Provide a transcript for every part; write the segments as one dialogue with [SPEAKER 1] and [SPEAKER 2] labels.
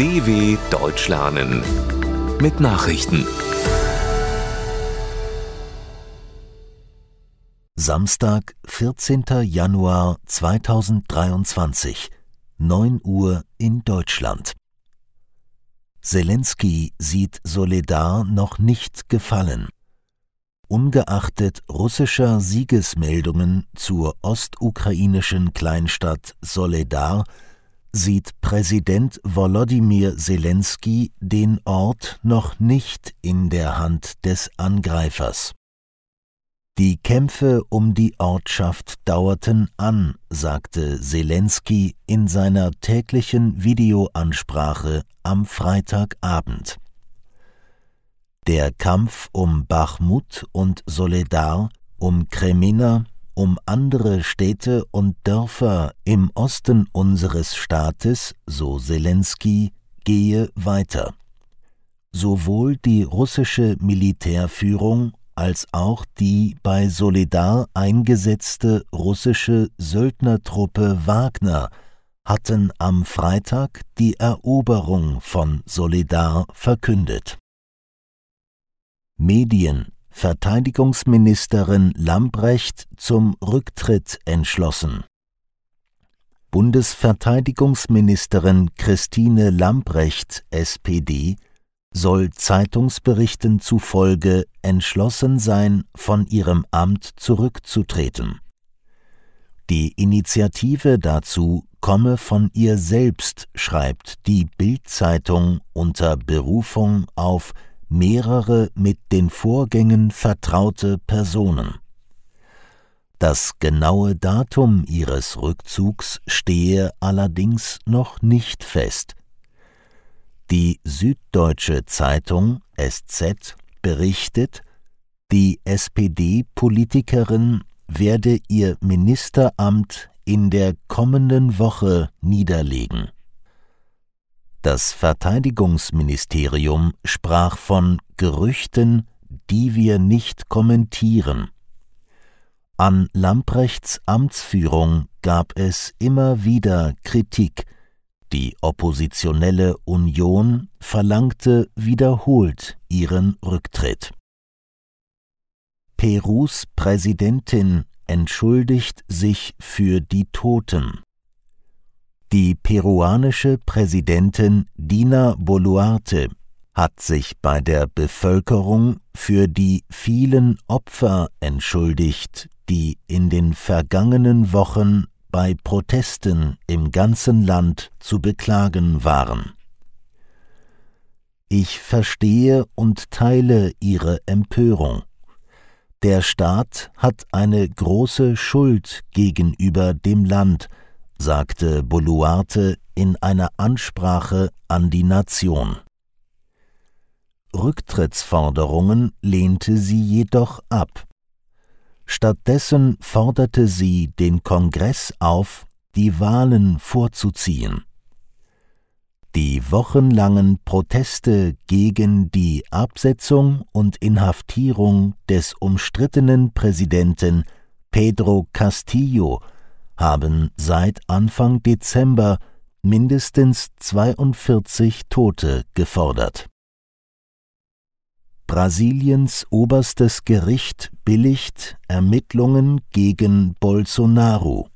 [SPEAKER 1] DW Deutsch lernen mit Nachrichten.
[SPEAKER 2] Samstag, 14. Januar 2023, 9 Uhr in Deutschland. Zelensky sieht Soledar noch nicht gefallen. Ungeachtet russischer Siegesmeldungen zur ostukrainischen Kleinstadt Soledar sieht Präsident Volodymyr Zelensky den Ort noch nicht in der Hand des Angreifers. Die Kämpfe um die Ortschaft dauerten an, sagte Zelensky in seiner täglichen Videoansprache am Freitagabend. Der Kampf um Bachmut und Soledar, um Kremina, um andere Städte und Dörfer im Osten unseres Staates, so Zelensky, gehe weiter. Sowohl die russische Militärführung als auch die bei Soledar eingesetzte russische Söldnertruppe Wagner hatten am Freitag die Eroberung von Soledar verkündet. Medien Verteidigungsministerin Lambrecht zum Rücktritt entschlossen. Bundesverteidigungsministerin Christine Lambrecht, SPD, soll Zeitungsberichten zufolge entschlossen sein, von ihrem Amt zurückzutreten. Die Initiative dazu komme von ihr selbst, schreibt die Bild-Zeitung unter Berufung auf mehrere mit den Vorgängen vertraute Personen. Das genaue Datum ihres Rückzugs stehe allerdings noch nicht fest. Die Süddeutsche Zeitung SZ berichtet, die SPD-Politikerin werde ihr Ministeramt in der kommenden Woche niederlegen. Das Verteidigungsministerium sprach von Gerüchten, die wir nicht kommentieren. An Lamprechts Amtsführung gab es immer wieder Kritik. Die oppositionelle Union verlangte wiederholt ihren Rücktritt. Perus Präsidentin entschuldigt sich für die Toten. Die peruanische Präsidentin Dina Boluarte hat sich bei der Bevölkerung für die vielen Opfer entschuldigt, die in den vergangenen Wochen bei Protesten im ganzen Land zu beklagen waren. Ich verstehe und teile Ihre Empörung. Der Staat hat eine große Schuld gegenüber dem Land, sagte Boluarte in einer Ansprache an die Nation. Rücktrittsforderungen lehnte sie jedoch ab. Stattdessen forderte sie den Kongress auf, die Wahlen vorzuziehen. Die wochenlangen Proteste gegen die Absetzung und Inhaftierung des umstrittenen Präsidenten Pedro Castillo haben seit Anfang Dezember mindestens 42 Tote gefordert. Brasiliens oberstes Gericht billigt Ermittlungen gegen Bolsonaro.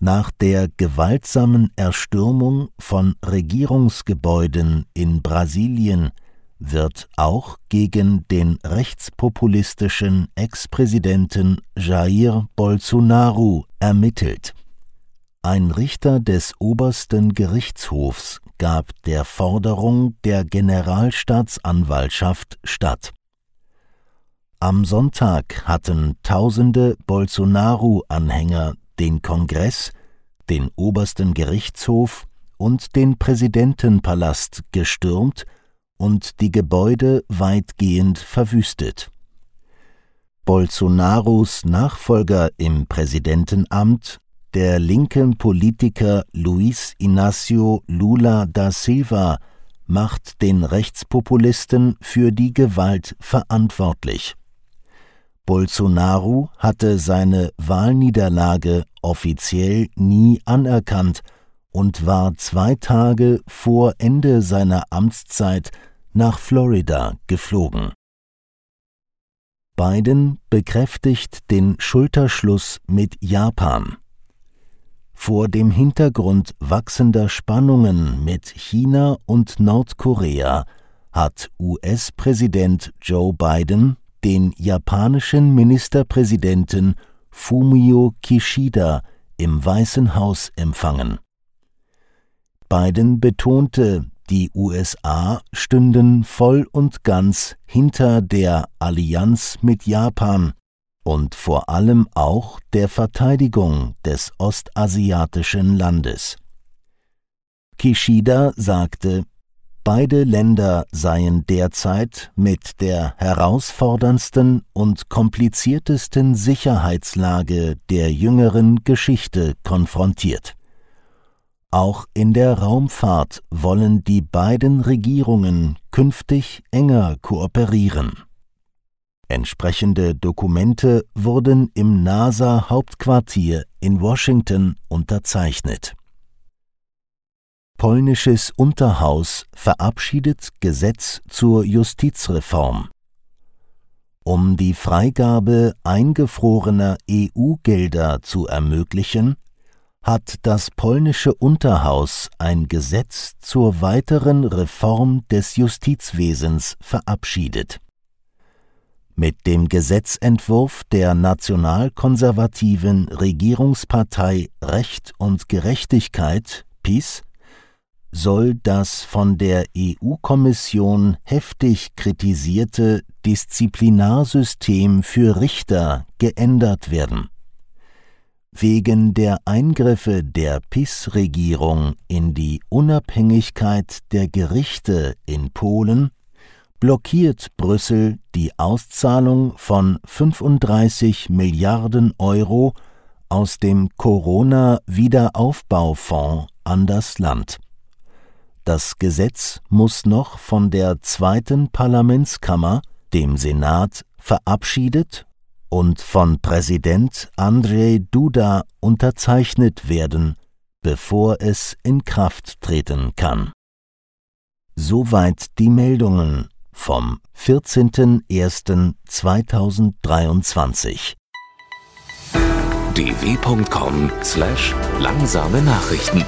[SPEAKER 2] Nach der gewaltsamen Erstürmung von Regierungsgebäuden in Brasilien wird auch gegen den rechtspopulistischen Ex-Präsidenten Jair Bolsonaro ermittelt. Ein Richter des obersten Gerichtshofs gab der Forderung der Generalstaatsanwaltschaft statt. Am Sonntag hatten tausende Bolsonaro-Anhänger den Kongress, den obersten Gerichtshof und den Präsidentenpalast gestürmt und die Gebäude weitgehend verwüstet. Bolsonaros Nachfolger im Präsidentenamt, der linken Politiker Luis Inácio Lula da Silva, macht den Rechtspopulisten für die Gewalt verantwortlich. Bolsonaro hatte seine Wahlniederlage offiziell nie anerkannt und war zwei Tage vor Ende seiner Amtszeit nach Florida geflogen. Biden bekräftigt den Schulterschluss mit Japan. Vor dem Hintergrund wachsender Spannungen mit China und Nordkorea hat US-Präsident Joe Biden den japanischen Ministerpräsidenten Fumio Kishida im Weißen Haus empfangen. Biden betonte, die USA stünden voll und ganz hinter der Allianz mit Japan und vor allem auch der Verteidigung des ostasiatischen Landes. Kishida sagte, beide Länder seien derzeit mit der herausforderndsten und kompliziertesten Sicherheitslage der jüngeren Geschichte konfrontiert. Auch in der Raumfahrt wollen die beiden Regierungen künftig enger kooperieren. Entsprechende Dokumente wurden im NASA-Hauptquartier in Washington unterzeichnet. Polnisches Unterhaus verabschiedet Gesetz zur Justizreform. Um die Freigabe eingefrorener EU-Gelder zu ermöglichen, hat das polnische Unterhaus ein Gesetz zur weiteren Reform des Justizwesens verabschiedet. Mit dem Gesetzentwurf der nationalkonservativen Regierungspartei Recht und Gerechtigkeit PiS soll das von der EU-Kommission heftig kritisierte Disziplinarsystem für Richter geändert werden. Wegen der Eingriffe der PiS-Regierung in die Unabhängigkeit der Gerichte in Polen blockiert Brüssel die Auszahlung von 35 Milliarden Euro aus dem Corona-Wiederaufbaufonds an das Land. Das Gesetz muss noch von der zweiten Parlamentskammer, dem Senat, verabschiedet und von Präsident Andrzej Duda unterzeichnet werden, bevor es in Kraft treten kann. Soweit die Meldungen vom 14.01.2023.
[SPEAKER 1] dw.com/langsame Nachrichten